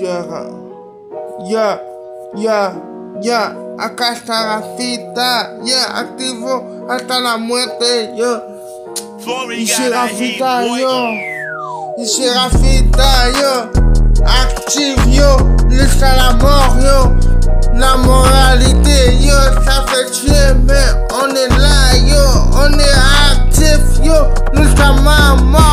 Yeah, yeah, yeah, yeah. Acá está la fita, yeah, activo hasta la muerte, yo. Florida Ici got la fita, yo. Ici la fita, yo. Active, yo. Jusqu'à la mort, yo. La moralité, yo. Ça fait chier, mais on est là, yo. On est actif, yo. Jusqu'à ma mort,